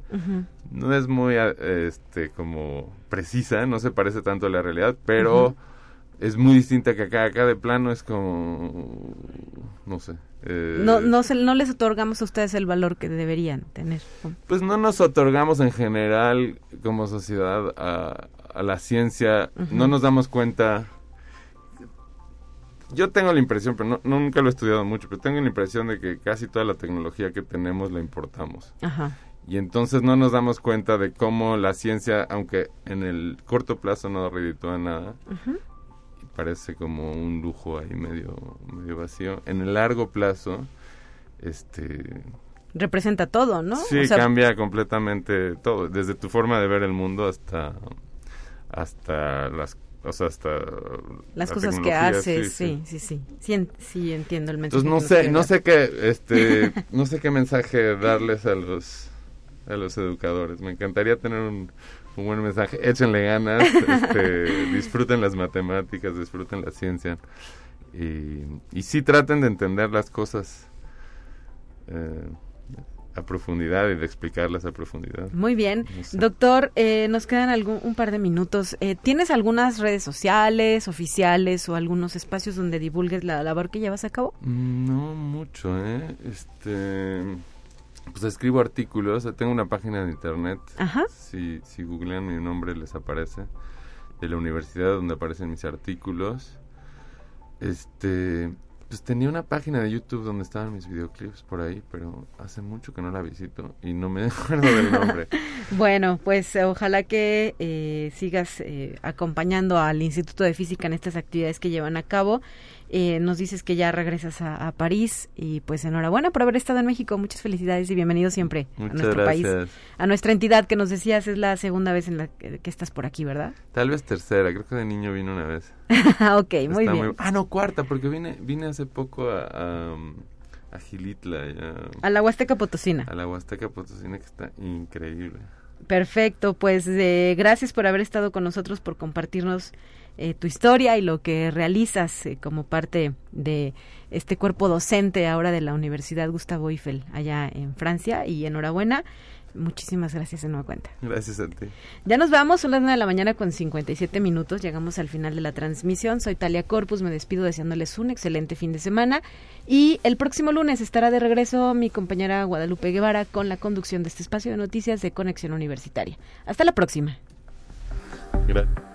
no es muy, este, como precisa, no se parece tanto a la realidad, pero es muy distinta que acá. Acá de plano es como, no sé. Eh, no, no, se, no les otorgamos a ustedes el valor que deberían tener. Pues no nos otorgamos en general como sociedad a, a la ciencia. No nos damos cuenta. Yo tengo la impresión, pero no, nunca lo he estudiado mucho, pero tengo la impresión de que casi toda la tecnología que tenemos la importamos. Ajá. Y entonces no nos damos cuenta de cómo la ciencia, aunque en el corto plazo no reditúa nada, parece como un lujo ahí medio, medio vacío. En el largo plazo, este... Representa todo, ¿no? Sí, cambia completamente todo, desde tu forma de ver el mundo hasta, hasta las o sea, hasta las cosas que haces, sí, sí, sí, sí, sí, entiendo el mensaje. Entonces no sé, no sé qué, este, no sé qué mensaje darles a los, a los educadores. Me encantaría tener un, un buen mensaje. Échenle ganas, este, disfruten las matemáticas, disfruten la ciencia. Y, y sí traten de entender las cosas eh, a profundidad y de explicarlas a profundidad. Muy bien. Doctor, eh, nos quedan algún, un par de minutos. Eh, ¿Tienes algunas redes sociales, oficiales o algunos espacios donde divulgues la labor que llevas a cabo? No mucho, ¿eh? Este pues escribo artículos, tengo una página de internet. Ajá. Si, si googlean mi nombre les aparece. De la universidad donde aparecen mis artículos. Este, pues tenía una página de YouTube donde estaban mis videoclips por ahí, pero hace mucho que no la visito y no me acuerdo del nombre. bueno, pues ojalá que eh, sigas eh, acompañando al Instituto de Física en estas actividades que llevan a cabo eh, nos dices que ya regresas a, París y pues enhorabuena por haber estado en México. Muchas felicidades y bienvenido siempre a nuestro país, a nuestra entidad que nos decías es la segunda vez en la que, estás por aquí, ¿verdad? Tal vez tercera, creo que de niño vino una vez. ok, muy bien. ah, no, cuarta, porque vine, vine hace poco a, a, Gilitla. a la Huasteca Potosina. A la Huasteca Potosina que está increíble. Perfecto, pues eh, gracias por haber estado con nosotros, por compartirnos eh, tu historia y lo que realizas eh, como parte de este cuerpo docente ahora de la Universidad Gustavo Eiffel allá en Francia y enhorabuena. Muchísimas gracias de nueva cuenta. Gracias a ti. Ya nos vamos, son las 9 de la mañana con 57 minutos, llegamos al final de la transmisión. Soy Talia Corpus, me despido deseándoles un excelente fin de semana y el próximo lunes estará de regreso mi compañera Guadalupe Guevara con la conducción de este espacio de noticias de Conexión Universitaria. Hasta la próxima. Gracias.